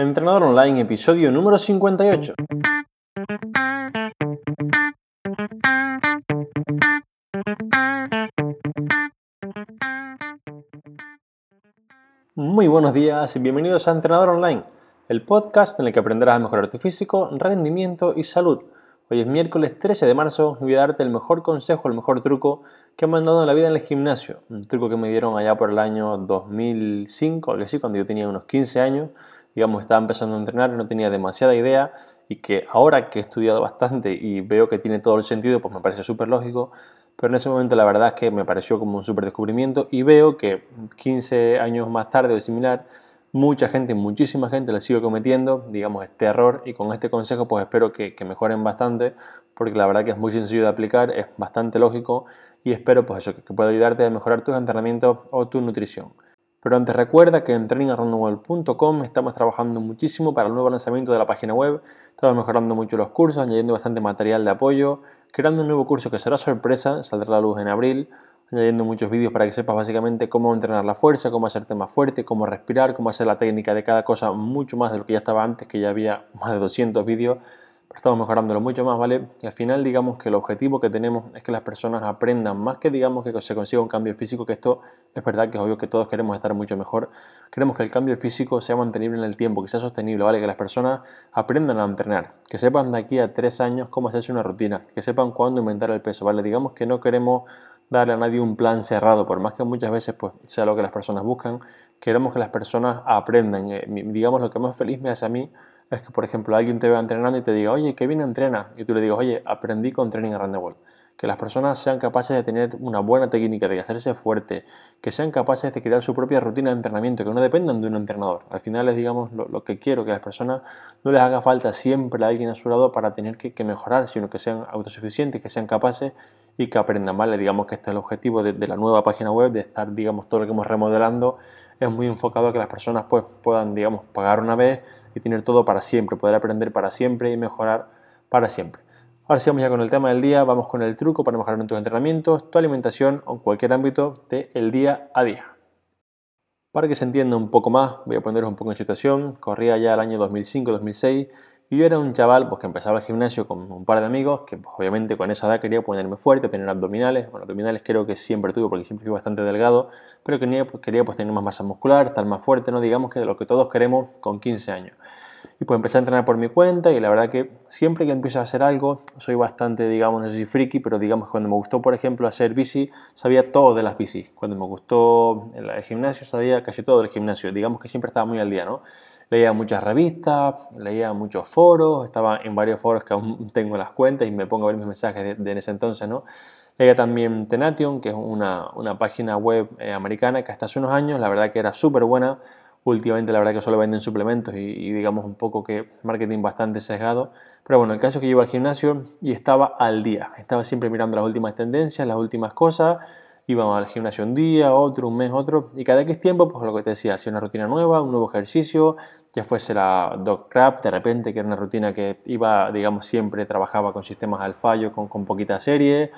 Entrenador Online, episodio número 58. Muy buenos días y bienvenidos a Entrenador Online, el podcast en el que aprenderás a mejorar tu físico, rendimiento y salud. Hoy es miércoles 13 de marzo y voy a darte el mejor consejo, el mejor truco que me han dado en la vida en el gimnasio. Un truco que me dieron allá por el año 2005, algo así, cuando yo tenía unos 15 años digamos, estaba empezando a entrenar, no tenía demasiada idea y que ahora que he estudiado bastante y veo que tiene todo el sentido, pues me parece súper lógico, pero en ese momento la verdad es que me pareció como un súper descubrimiento y veo que 15 años más tarde o similar, mucha gente, muchísima gente le sigue cometiendo, digamos, este error y con este consejo pues espero que, mejoren bastante porque la verdad que es muy sencillo de aplicar, es bastante lógico y espero pues eso, que, pueda ayudarte a mejorar tus entrenamientos o tu nutrición. Pero antes recuerda que en trainingarrondowell.com estamos trabajando muchísimo para el nuevo lanzamiento de la página web, estamos mejorando mucho los cursos, añadiendo bastante material de apoyo, creando un nuevo curso que será sorpresa, saldrá a la luz en abril, añadiendo muchos vídeos para que sepas básicamente cómo entrenar la fuerza, cómo hacerte más fuerte, cómo respirar, cómo hacer la técnica de cada cosa, mucho más de lo que ya estaba antes, que ya había más de 200 vídeos estamos mejorándolo mucho más, ¿vale? Y al final digamos que el objetivo que tenemos es que las personas aprendan más que digamos que se consiga un cambio físico, que esto es verdad que es obvio que todos queremos estar mucho mejor, queremos que el cambio físico sea mantenible en el tiempo, que sea sostenible, ¿vale? Que las personas aprendan a entrenar, que sepan de aquí a tres años cómo hacerse una rutina, que sepan cuándo aumentar el peso, ¿vale? Digamos que no queremos darle a nadie un plan cerrado, por más que muchas veces pues, sea lo que las personas buscan, queremos que las personas aprendan. Eh, digamos, lo que más feliz me hace a mí es que, por ejemplo, alguien te vea entrenando y te diga, oye, qué bien entrena, y tú le digas, oye, aprendí con Training the World. Que las personas sean capaces de tener una buena técnica, de hacerse fuerte, que sean capaces de crear su propia rutina de entrenamiento, que no dependan de un entrenador. Al final es, digamos, lo, que quiero, que a las personas no les haga falta siempre a alguien a su lado para tener que, mejorar, sino que sean autosuficientes, que sean capaces y que aprendan, ¿vale? Digamos que este es el objetivo de, de la nueva página web, de estar, digamos, todo lo que hemos remodelando es muy enfocado a que las personas pues, puedan, digamos, pagar una vez y tener todo para siempre, poder aprender para siempre y mejorar para siempre. Ahora sigamos ya con el tema del día, vamos con el truco para mejorar en tus entrenamientos, tu alimentación o cualquier ámbito del día a día. Para que se entienda un poco más, voy a poneros un poco en situación. Corría ya el año 2005-2006 y yo era un chaval pues, que empezaba el gimnasio con un par de amigos que pues, obviamente con esa edad quería ponerme fuerte, tener abdominales. Bueno, abdominales creo que siempre tuve porque siempre fui bastante delgado, pero quería, pues, quería pues, tener más masa muscular, estar más fuerte, ¿no? digamos que lo que todos queremos con 15 años. Y pues empecé a entrenar por mi cuenta y la verdad que siempre que empiezo a hacer algo soy bastante, digamos, no sé si friki, pero digamos cuando me gustó, por ejemplo, hacer bici, sabía todo de las bicis. Cuando me gustó el gimnasio, sabía casi todo del gimnasio. Digamos que siempre estaba muy al día, ¿no? Leía muchas revistas, leía muchos foros, estaba en varios foros que aún tengo las cuentas y me pongo a ver mis mensajes de, ese entonces, ¿no? Leía también Tenation, que es una, una página web eh, americana que hasta hace unos años la verdad que era súper buena. Últimamente la verdad que solo venden suplementos y, digamos un poco que marketing bastante sesgado. Pero bueno, el caso es que yo iba al gimnasio y estaba al día. Estaba siempre mirando las últimas tendencias, las últimas cosas íbamos al gimnasio un día, otro, un mes, otro, y cada X tiempo, pues lo que te decía, hacía una rutina nueva, un nuevo ejercicio, ya fuese la dog crap, de repente, que era una rutina que iba, digamos, siempre trabajaba con sistemas al fallo, con, con poquita serie,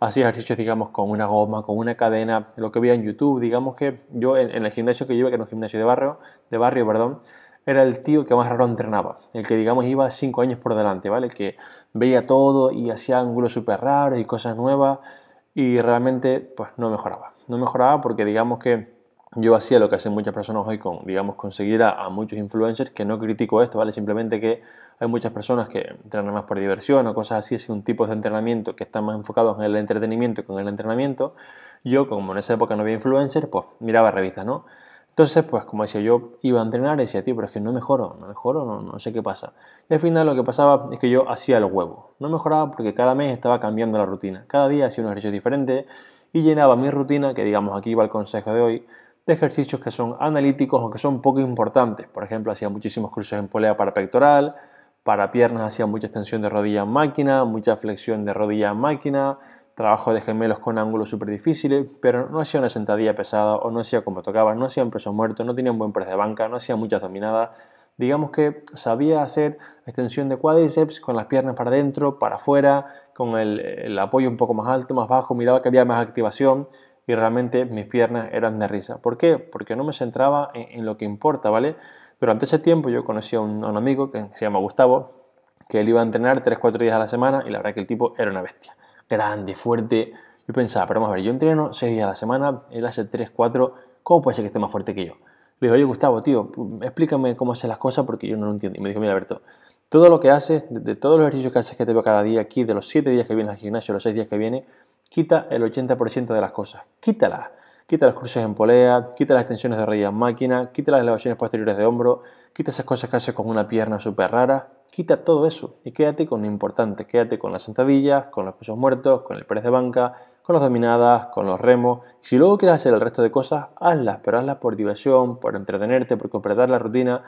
hacía ejercicios, digamos, con una goma, con una cadena, lo que veía en YouTube, digamos que yo en, el gimnasio que iba, que era un gimnasio de barrio, de barrio, perdón, era el tío que más raro entrenaba, el que digamos iba cinco años por delante, ¿vale? El que veía todo y hacía ángulos súper raros y cosas nuevas y realmente pues no mejoraba. No mejoraba porque digamos que yo hacía lo que hacen muchas personas hoy con, digamos, conseguir a, muchos influencers, que no critico esto, ¿vale? Simplemente que hay muchas personas que entrenan más por diversión o cosas así, es un tipo de entrenamiento que están más enfocados en el entretenimiento que en el entrenamiento. Yo, como en esa época no había influencers, pues miraba revistas, ¿no? Entonces, pues como decía, yo iba a entrenar y decía, tío, pero es que no mejoro, no mejoro, no, no sé qué pasa. Y al final lo que pasaba es que yo hacía el huevo. No mejoraba porque cada mes estaba cambiando la rutina. Cada día hacía un ejercicio diferente y llenaba mi rutina, que digamos aquí va el consejo de hoy, ejercicios que son analíticos o que son poco importantes. Por ejemplo, hacía muchísimos cruces en polea para pectoral, para piernas hacía mucha extensión de rodilla en máquina, mucha flexión de rodilla en máquina, trabajo de gemelos con ángulos súper difíciles, pero no hacía una sentadilla pesada o no hacía como tocaba, no hacía un peso muerto, no tenía un buen press de banca, no hacía muchas dominadas. Digamos que sabía hacer extensión de cuádriceps con las piernas para adentro, para afuera, con el, apoyo un poco más alto, más bajo, miraba que había más activación y realmente mis piernas eran de risa. ¿Por qué? Porque no me centraba en, lo que importa, ¿vale? Durante ese tiempo yo conocí a un, amigo que se llama Gustavo, que él iba a entrenar 3-4 días a la semana y la verdad que el tipo era una bestia. Grande, fuerte. Yo pensaba, pero vamos a ver, yo entreno 6 días a la semana, él hace 3-4, ¿cómo puede ser que esté más fuerte que yo? Le digo, oye Gustavo, tío, explícame cómo hace las cosas porque yo no lo entiendo. Y me dijo, mira Alberto, todo lo que haces, de, todos los ejercicios que haces que te veo cada día aquí, de los 7 días que vienes al gimnasio, los 6 días que viene, quita el 80% de las cosas. Quítalas. Quita los cruces en polea, quita las extensiones de rodilla en máquina, quita las elevaciones posteriores de hombro, quita esas cosas que haces con una pierna súper rara, quita todo eso y quédate con lo importante, quédate con las sentadillas, con los pesos muertos, con el press de banca, con las dominadas, con los remos. Si luego quieres hacer el resto de cosas, hazlas, pero hazlas por diversión, por entretenerte, por completar la rutina.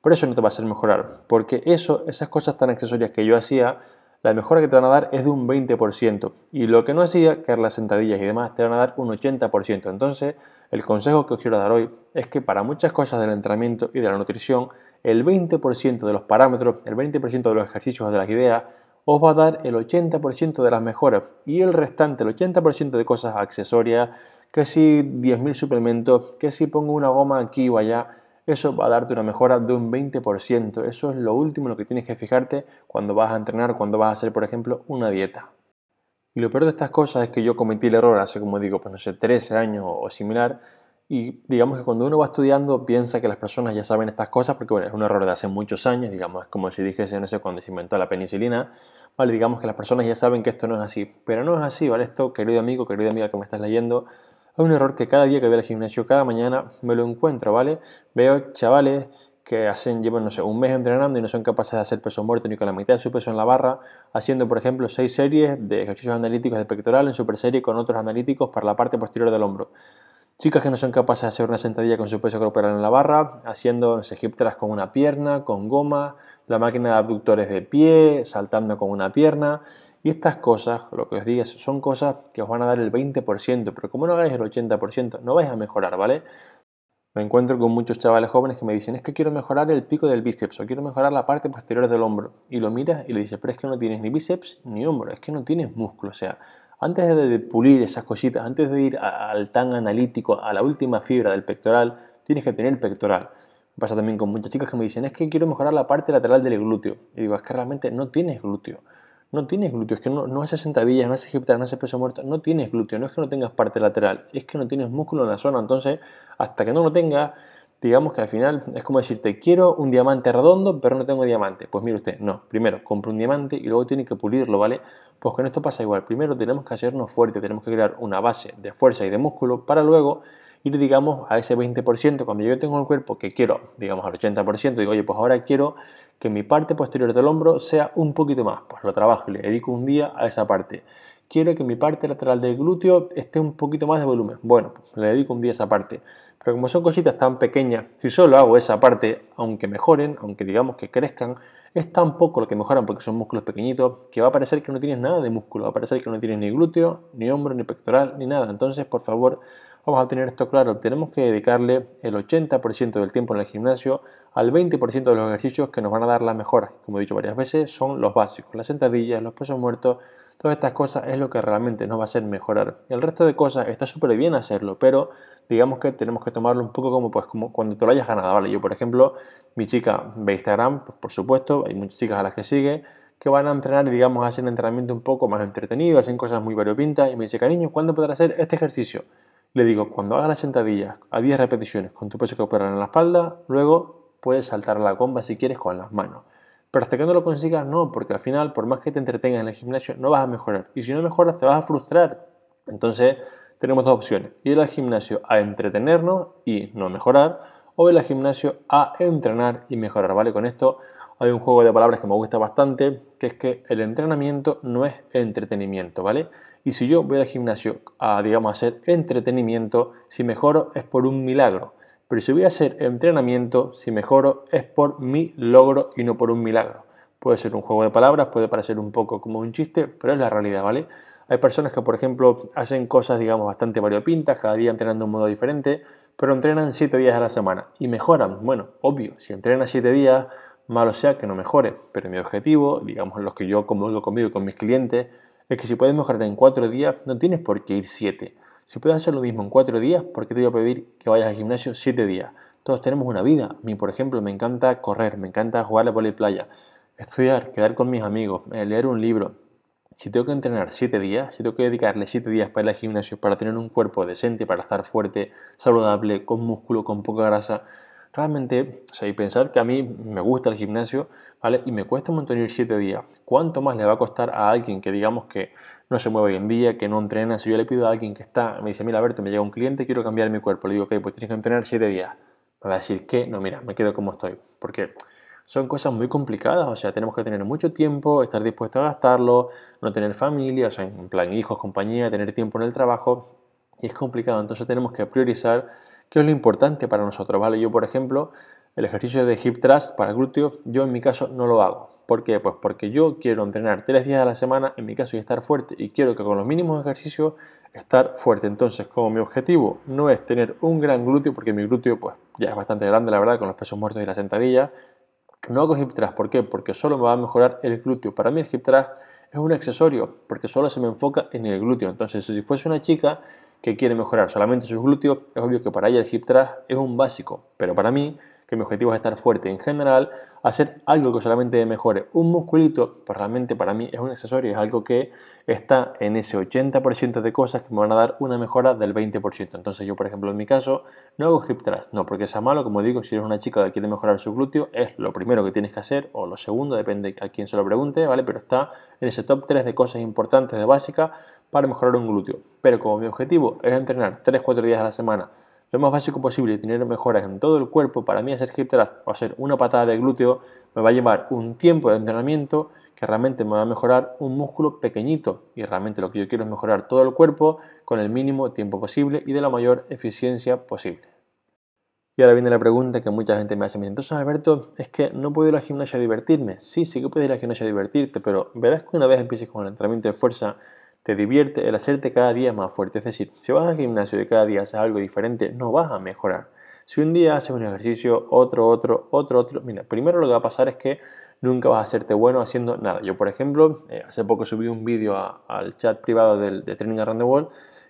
Por eso no te va a hacer mejorar, porque eso, esas cosas tan accesorias que yo hacía, la mejora que te van a dar es de un 20%. Y lo que no hacía, que las sentadillas y demás, te van a dar un 80%. Entonces, el consejo que os quiero dar hoy es que para muchas cosas del entrenamiento y de la nutrición, el 20% de los parámetros, el 20% de los ejercicios de las ideas, os va a dar el 80% de las mejoras. Y el restante, el 80% de cosas accesorias, que si 10.000 suplementos, que si pongo una goma aquí o allá, eso va a darte una mejora de un 20%. Eso es lo último en lo que tienes que fijarte cuando vas a entrenar, cuando vas a hacer, por ejemplo, una dieta. Y lo peor de estas cosas es que yo cometí el error hace, como digo, pues no sé, 13 años o similar. Y digamos que cuando uno va estudiando piensa que las personas ya saben estas cosas, porque bueno, es un error de hace muchos años, digamos, es como si dijese, no sé, cuando se inventó la penicilina, vale, digamos que las personas ya saben que esto no es así. Pero no es así, ¿vale? Esto, querido amigo, querida amiga que me estás leyendo, es un error que cada día que voy al gimnasio, cada mañana me lo encuentro, ¿vale? Veo chavales que hacen, llevan, no sé, un mes entrenando y no son capaces de hacer peso muerto ni con la mitad de su peso en la barra, haciendo, por ejemplo, seis series de ejercicios analíticos de pectoral en super serie con otros analíticos para la parte posterior del hombro. Chicas que no son capaces de hacer una sentadilla con su peso corporal en la barra, haciendo no sé, con una pierna, con goma, la máquina de abductores de pie, saltando con una pierna. Y estas cosas, lo que os digo, son cosas que os van a dar el 20%, pero como no hagáis el 80%, no vais a mejorar, ¿vale? Me encuentro con muchos chavales jóvenes que me dicen, es que quiero mejorar el pico del bíceps o quiero mejorar la parte posterior del hombro. Y lo miras y le dices, pero es que no tienes ni bíceps ni hombro, es que no tienes músculo. O sea, antes de pulir esas cositas, antes de ir al tan analítico, a la última fibra del pectoral, tienes que tener pectoral. Me pasa también con muchas chicas que me dicen, es que quiero mejorar la parte lateral del glúteo. Y digo, es que realmente no tienes glúteo no tienes glúteo, es que no, no haces sentadillas, no haces hip no haces peso muerto, no tienes glúteo, no es que no tengas parte lateral, es que no tienes músculo en la zona, entonces hasta que no lo tengas, digamos que al final es como decirte, quiero un diamante redondo, pero no tengo diamante. Pues mire usted, no, primero compra un diamante y luego tiene que pulirlo, ¿vale? Pues con esto pasa igual, primero tenemos que hacernos fuertes, tenemos que crear una base de fuerza y de músculo para luego ir, digamos, a ese 20%, cuando yo tengo el cuerpo que quiero, digamos, al 80%, digo, oye, pues ahora quiero que mi parte posterior del hombro sea un poquito más. Pues lo trabajo y le dedico un día a esa parte. Quiero que mi parte lateral del glúteo esté un poquito más de volumen. Bueno, pues le dedico un día a esa parte. Pero como son cositas tan pequeñas, si solo hago esa parte, aunque mejoren, aunque digamos que crezcan, es tan poco lo que mejoran porque son músculos pequeñitos que va a parecer que no tienes nada de músculo, va a parecer que no tienes ni glúteo, ni hombro, ni pectoral, ni nada. Entonces, por favor, vamos a tener esto claro. Tenemos que dedicarle el 80% del tiempo en el gimnasio al 20% de los ejercicios que nos van a dar la mejora. Como he dicho varias veces, son los básicos, las sentadillas, los pesos muertos, todas estas cosas es lo que realmente nos va a hacer mejorar. El resto de cosas está súper bien hacerlo, pero digamos que tenemos que tomarlo un poco como, pues, como cuando te lo hayas ganado. ¿vale? Yo, por ejemplo, mi chica ve Instagram, pues, por supuesto, hay muchas chicas a las que sigue, que van a entrenar y digamos hacen entrenamiento un poco más entretenido, hacen cosas muy variopintas y me dice, cariño, ¿cuándo podrás hacer este ejercicio? Le digo, cuando hagas las sentadillas a 10 repeticiones con tu peso corporal en la espalda, luego puedes saltar la comba si quieres con las manos. Pero hasta que no lo consigas, no, porque al final, por más que te entretengas en el gimnasio, no vas a mejorar. Y si no mejoras, te vas a frustrar. Entonces, tenemos dos opciones. Ir al gimnasio a entretenernos y no mejorar, o ir al gimnasio a entrenar y mejorar, ¿vale? Con esto hay un juego de palabras que me gusta bastante, que es que el entrenamiento no es entretenimiento, ¿vale? Y si yo voy al gimnasio a, digamos, hacer entretenimiento, si mejoro es por un milagro. Pero si voy a hacer entrenamiento, si mejoro, es por mi logro y no por un milagro. Puede ser un juego de palabras, puede parecer un poco como un chiste, pero es la realidad, ¿vale? Hay personas que, por ejemplo, hacen cosas, digamos, bastante variopintas, cada día entrenando de un modo diferente, pero entrenan 7 días a la semana y mejoran. Bueno, obvio, si entrenas 7 días, malo sea que no mejore, pero mi objetivo, digamos, los que yo como conmigo y con mis clientes, es que si puedes mejorar en 4 días, no tienes por qué ir 7. Si puedes hacer lo mismo en cuatro días, ¿por qué te voy a pedir que vayas al gimnasio siete días? todos tenemos una vida. A mí, por ejemplo, me encanta correr, me encanta jugar a la playa, estudiar, quedar con mis amigos, eh, leer un libro. Si tengo que entrenar 7 días, si tengo que dedicarle 7 días para ir al gimnasio, para tener un cuerpo decente, para estar fuerte, saludable, con músculo, con poca grasa, realmente, o sea, y pensar que a mí me gusta el gimnasio, ¿vale? Y me cuesta un montón ir 7 días. ¿Cuánto más le va a costar a alguien que digamos que no se mueve hoy en día, que no entrena? Si yo le pido a alguien que está, me dice, mira, Alberto, me llega un cliente, quiero cambiar mi cuerpo. Le digo, ok, pues tienes que entrenar 7 días me va a decir que no, mira, me quedo como estoy. Porque son cosas muy complicadas, o sea, tenemos que tener mucho tiempo, estar dispuesto a gastarlo, no tener familia, o sea, en plan hijos, compañía, tener tiempo en el trabajo, y es complicado, entonces tenemos que priorizar qué es lo importante para nosotros, ¿vale? Yo, por ejemplo, el ejercicio de hip thrust para glúteo, yo en mi caso no lo hago. ¿Por qué? Pues porque yo quiero entrenar tres días a la semana, en mi caso, y estar fuerte, y quiero que con los mínimos ejercicios estar fuerte. Entonces, como mi objetivo no es tener un gran glúteo, porque mi glúteo pues ya es bastante grande, la verdad, con los pesos muertos y la sentadilla, no hago hip thrust. ¿Por qué? Porque solo me va a mejorar el glúteo. Para mí el hip thrust es un accesorio, porque solo se me enfoca en el glúteo. Entonces, si fuese una chica que quiere mejorar solamente sus glúteos, es obvio que para ella el hip thrust es un básico. Pero para mí, que mi objetivo es estar fuerte en general, hacer algo que solamente mejore un musculito, pues realmente para mí es un accesorio, es algo que está en ese 80% de cosas que me van a dar una mejora del 20%. Entonces yo, por ejemplo, en mi caso, no hago hip thrust, no porque sea malo, como digo, si eres una chica que quiere mejorar su glúteo, es lo primero que tienes que hacer, o lo segundo, depende a quién se lo pregunte, ¿vale? Pero está en ese top 3 de cosas importantes de básica para mejorar un glúteo. Pero como mi objetivo es entrenar 3-4 días a la semana, lo más básico posible y tener mejoras en todo el cuerpo, para mí hacer hip thrust o hacer una patada de glúteo me va a llevar un tiempo de entrenamiento que realmente me va a mejorar un músculo pequeñito y realmente lo que yo quiero es mejorar todo el cuerpo con el mínimo tiempo posible y de la mayor eficiencia posible. Y ahora viene la pregunta que mucha gente me hace, entonces Alberto, es que no puedo ir al gimnasio a divertirme. Sí, sí que puedes ir al gimnasio a divertirte, pero verás que una vez empieces con el entrenamiento de fuerza, te divierte el hacerte cada día más fuerte. Es decir, si vas al gimnasio y cada día haces algo diferente, no vas a mejorar. Si un día haces un ejercicio, otro, otro, otro, otro, mira, primero lo que va a pasar es que nunca vas a hacerte bueno haciendo nada. Yo, por ejemplo, eh, hace poco subí un vídeo al chat privado de Training Around the World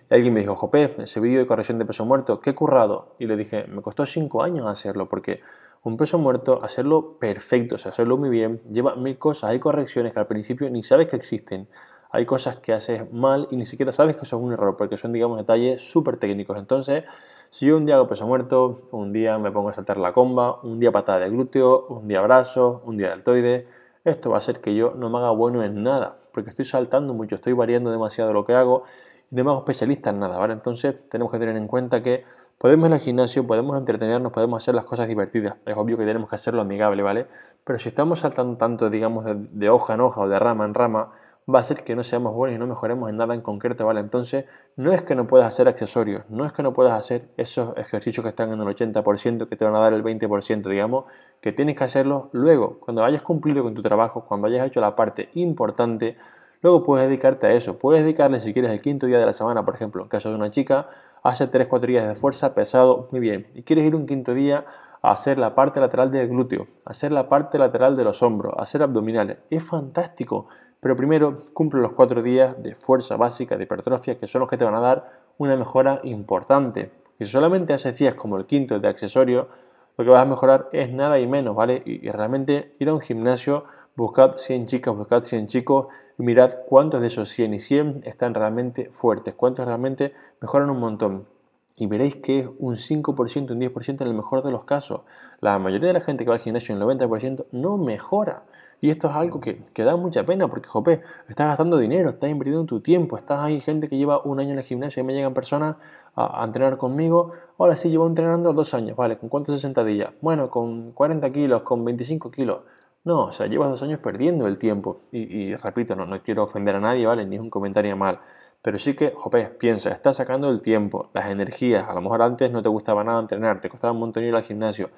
y alguien me dijo, Jope, ese vídeo de corrección de peso muerto, qué currado. Y le dije, me costó cinco años hacerlo porque un peso muerto, hacerlo perfecto, o sea, hacerlo muy bien, lleva mil cosas, hay correcciones que al principio ni sabes que existen hay cosas que haces mal y ni siquiera sabes que son un error, porque son, digamos, detalles súper técnicos. Entonces, si yo un día hago peso muerto, un día me pongo a saltar la comba, un día patada de glúteo, un día brazo, un día deltoide, esto va a hacer que yo no me haga bueno en nada, porque estoy saltando mucho, estoy variando demasiado lo que hago y no me hago especialista en nada, ¿vale? Entonces, tenemos que tener en cuenta que podemos ir al gimnasio, podemos entretenernos, podemos hacer las cosas divertidas. Es obvio que tenemos que hacerlo amigable, ¿vale? Pero si estamos saltando tanto, digamos, de hoja en hoja o de rama en rama, va a ser que no seamos buenos y no mejoremos en nada en concreto, ¿vale? Entonces, no es que no puedas hacer accesorios, no es que no puedas hacer esos ejercicios que están en el 80%, que te van a dar el 20%, digamos, que tienes que hacerlos luego, cuando hayas cumplido con tu trabajo, cuando hayas hecho la parte importante, luego puedes dedicarte a eso. Puedes dedicarle, si quieres, el quinto día de la semana, por ejemplo, en caso de una chica, hace 3-4 días de fuerza pesado, muy bien, y quieres ir un quinto día a hacer la parte lateral del glúteo, hacer la parte lateral de los hombros, hacer abdominales. Es fantástico. Pero primero cumple los cuatro días de fuerza básica de hipertrofia que son los que te van a dar una mejora importante. Y si solamente haces días como el quinto de accesorio, lo que vas a mejorar es nada y menos, ¿vale? Y, realmente ir a un gimnasio, buscad 100 chicas, buscad 100 chicos y mirad cuántos de esos 100 y 100 están realmente fuertes, cuántos realmente mejoran un montón. Y veréis que es un 5%, un 10% en el mejor de los casos. La mayoría de la gente que va al gimnasio, el 90%, no mejora. Y esto es algo que, que da mucha pena porque, jope, estás gastando dinero, estás invirtiendo tu tiempo, estás ahí gente que lleva un año en el gimnasio y me llegan personas a, entrenar conmigo. Ahora sí, llevo entrenando dos años, ¿vale? ¿Con cuántas sentadillas? Bueno, con 40 kilos, con 25 kilos. No, o sea, llevas dos años perdiendo el tiempo. Y, repito, no, no quiero ofender a nadie, ¿vale? Ni es un comentario mal. Pero sí que, jope, piensa, estás sacando el tiempo, las energías. A lo mejor antes no te gustaba nada entrenar, te costaba un montón ir al gimnasio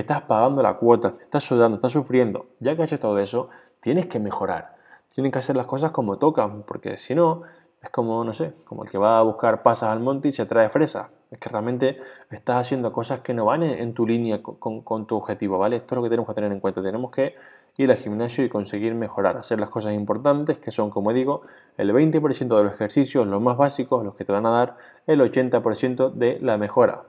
estás pagando la cuota, estás sudando, estás sufriendo. Ya que has hecho todo eso, tienes que mejorar. Tienes que hacer las cosas como tocan, porque si no, es como, no sé, como el que va a buscar pasas al monte y se trae fresa. Es que realmente estás haciendo cosas que no van en, tu línea con, con, tu objetivo, ¿vale? Esto es lo que tenemos que tener en cuenta. Tenemos que ir al gimnasio y conseguir mejorar, hacer las cosas importantes, que son, como digo, el 20% de los ejercicios, los más básicos, los que te van a dar el 80% de la mejora.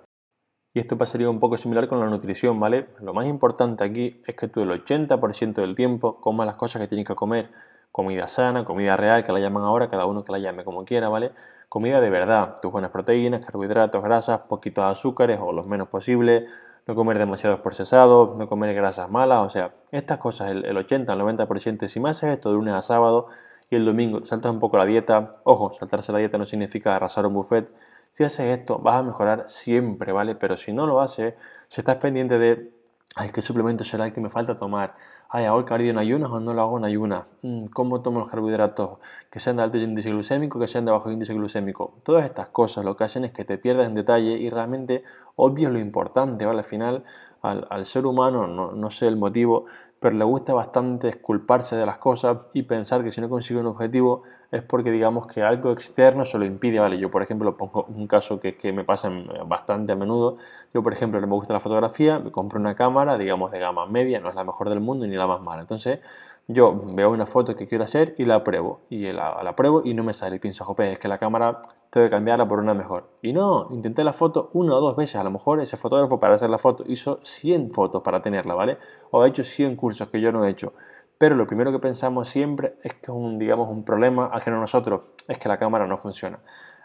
Y esto pasaría un poco similar con la nutrición, ¿vale? Lo más importante aquí es que tú el 80% del tiempo comas las cosas que tienes que comer. Comida sana, comida real, que la llaman ahora, cada uno que la llame como quiera, ¿vale? Comida de verdad, tus buenas proteínas, carbohidratos, grasas, poquitos azúcares o los menos posible, no comer demasiados procesados, no comer grasas malas, o sea, estas cosas, el, el 80 al 90%, si más haces esto de lunes a sábado y el domingo saltas un poco la dieta, ojo, saltarse la dieta no significa arrasar un buffet, si haces esto, vas a mejorar siempre, ¿vale? Pero si no lo haces, si estás pendiente de, ay, ¿qué suplemento será el que me falta tomar? Ay, ¿hago el cardio en ayunas o no lo hago en ayunas? Mm, ¿Cómo tomo los carbohidratos? Que sean de alto índice glucémico, que sean de bajo índice glucémico. Todas estas cosas lo que hacen es que te pierdas en detalle y realmente obvias lo importante, ¿vale? Al final, al, ser humano, no, no sé el motivo, pero le gusta bastante esculparse de las cosas y pensar que si no consigue un objetivo es porque digamos que algo externo se lo impide, ¿vale? Yo, por ejemplo, pongo un caso que, que me pasa bastante a menudo. Yo, por ejemplo, me gusta la fotografía, me compro una cámara, digamos, de gama media, no es la mejor del mundo ni la más mala. Entonces, yo veo una foto que quiero hacer y la pruebo. Y la, la pruebo y no me sale. Y pienso, jope, es que la cámara tengo que cambiarla por una mejor. Y no, intenté la foto una o dos veces. A lo mejor ese fotógrafo para hacer la foto hizo 100 fotos para tenerla, ¿vale? O ha hecho 100 cursos que yo no he hecho. Pero lo primero que pensamos siempre es que es un, digamos, un problema ajeno a nosotros. Es que la cámara no funciona.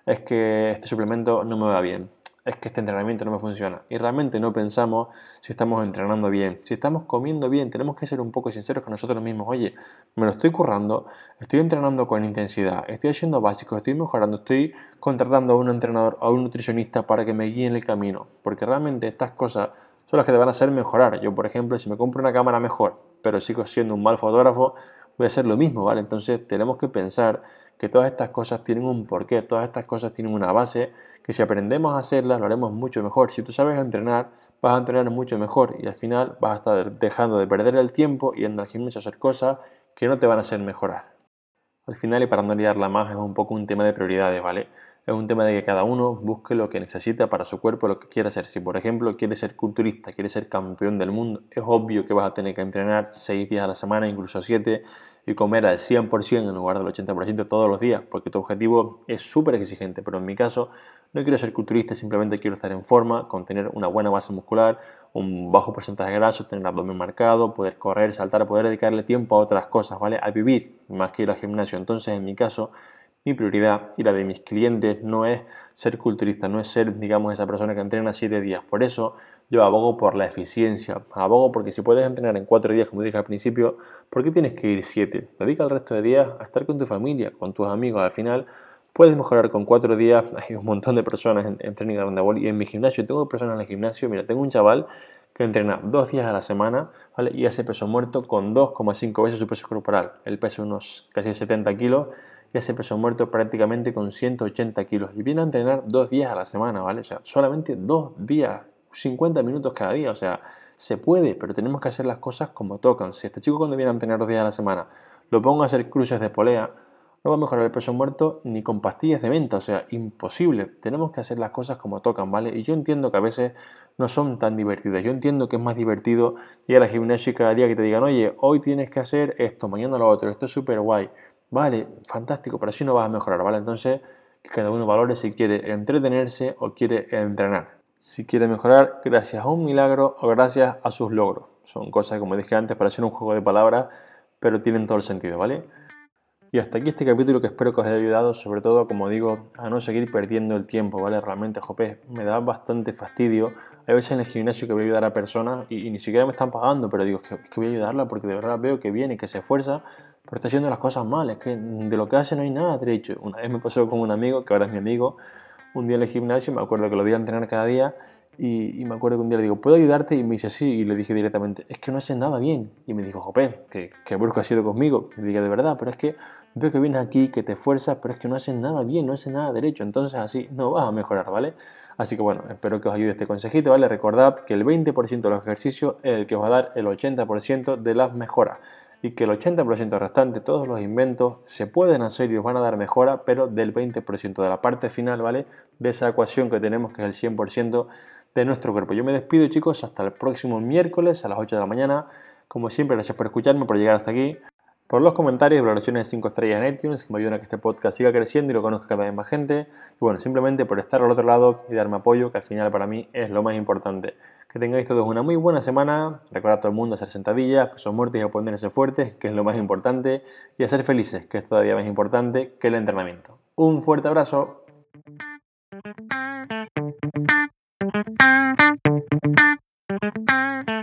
Es que este suplemento no me va bien es que este entrenamiento no me funciona. Y realmente no pensamos si estamos entrenando bien, si estamos comiendo bien, tenemos que ser un poco sinceros con nosotros mismos. Oye, me lo estoy currando, estoy entrenando con intensidad, estoy haciendo básicos, estoy mejorando, estoy contratando a un entrenador, a un nutricionista para que me guíe en el camino. Porque realmente estas cosas son las que te van a hacer mejorar. Yo, por ejemplo, si me compro una cámara mejor, pero sigo siendo un mal fotógrafo, voy a hacer lo mismo, ¿vale? Entonces tenemos que pensar que todas estas cosas tienen un porqué, todas estas cosas tienen una base, que si aprendemos a hacerlas lo haremos mucho mejor. Si tú sabes entrenar, vas a entrenar mucho mejor y al final vas a estar dejando de perder el tiempo y en al gimnasio a hacer cosas que no te van a hacer mejorar. Al final, y para no liarla más, es un poco un tema de prioridades, ¿vale? Es un tema de que cada uno busque lo que necesita para su cuerpo, lo que quiera hacer. Si, por ejemplo, quieres ser culturista, quieres ser campeón del mundo, es obvio que vas a tener que entrenar 6 días a la semana, incluso 7, y comer al 100% en lugar del 80% todos los días, porque tu objetivo es súper exigente, pero en mi caso no quiero ser culturista, simplemente quiero estar en forma, con tener una buena base muscular, un bajo porcentaje de grasa, tener el abdomen marcado, poder correr, saltar, poder dedicarle tiempo a otras cosas, ¿vale? A vivir más que ir al gimnasio. Entonces, en mi caso, mi prioridad y la de mis clientes no es ser culturista, no es ser, digamos, esa persona que entrena 7 días. Por eso yo abogo por la eficiencia, abogo porque si puedes entrenar en 4 días, como dije al principio, ¿por qué tienes que ir 7? Dedica el resto de días a estar con tu familia, con tus amigos. Al final puedes mejorar con 4 días. Hay un montón de personas en, en Training y en mi gimnasio. Tengo personas en el gimnasio, mira, tengo un chaval que entrena 2 días a la semana ¿vale? y hace peso muerto con 2,5 veces su peso corporal. Él pesa unos casi 70 kilos y hace peso muerto prácticamente con 180 kilos y viene a entrenar dos días a la semana, ¿vale? O sea, solamente dos días, 50 minutos cada día, o sea, se puede, pero tenemos que hacer las cosas como tocan. Si este chico cuando viene a entrenar dos días a la semana lo pongo a hacer cruces de polea, no va a mejorar el peso muerto ni con pastillas de venta, o sea, imposible. Tenemos que hacer las cosas como tocan, ¿vale? Y yo entiendo que a veces no son tan divertidas. Yo entiendo que es más divertido ir a la gimnasia cada día que te digan, oye, hoy tienes que hacer esto, mañana lo otro, esto es súper guay. Vale, fantástico, pero así no vas a mejorar, ¿vale? Entonces, que cada uno valore si quiere entretenerse o quiere entrenar. Si quiere mejorar gracias a un milagro o gracias a sus logros. Son cosas, como dije antes, para hacer un juego de palabras, pero tienen todo el sentido, ¿vale? Y hasta aquí este capítulo que espero que os haya ayudado, sobre todo, como digo, a no seguir perdiendo el tiempo, ¿vale? Realmente, jope, me da bastante fastidio. Hay veces en el gimnasio que voy a ayudar a personas y, ni siquiera me están pagando, pero digo, que, que voy a ayudarla porque de verdad veo que viene, que se esfuerza, pero está haciendo las cosas mal. Es que de lo que hace no hay nada derecho. Una vez me pasó con un amigo, que ahora es mi amigo, un día en el gimnasio, me acuerdo que lo vi a entrenar cada día y, me acuerdo que un día le digo, ¿puedo ayudarte? Y me dice sí, y le dije directamente, es que no haces nada bien. Y me dijo, jope, que, que brusco ha sido conmigo. Y le dije, de verdad, pero es que veo que vienes aquí, que te esfuerzas, pero es que no haces nada bien, no haces nada derecho. Entonces así no vas a mejorar, ¿vale? Así que bueno, espero que os ayude este consejito, ¿vale? Recordad que el 20% de los ejercicios es el que os va a dar el 80% de las mejoras y que el 80% restante, todos los inventos, se pueden hacer y os van a dar mejora, pero del 20% de la parte final, ¿vale? De esa ecuación que tenemos, que es el 100% de nuestro cuerpo. Yo me despido, chicos, hasta el próximo miércoles a las 8 de la mañana. Como siempre, gracias por escucharme, por llegar hasta aquí por los comentarios, valoraciones de 5 estrellas en iTunes, que me ayudan a que este podcast siga creciendo y lo conozca cada vez más gente. Y bueno, simplemente por estar al otro lado y darme apoyo, que al final para mí es lo más importante. Que tengáis todos una muy buena semana. Recordad a todo el mundo hacer sentadillas, pesos muertos y a ponerse fuertes, que es lo más importante. Y a ser felices, que es todavía más importante que el entrenamiento. Un fuerte abrazo. Thank you.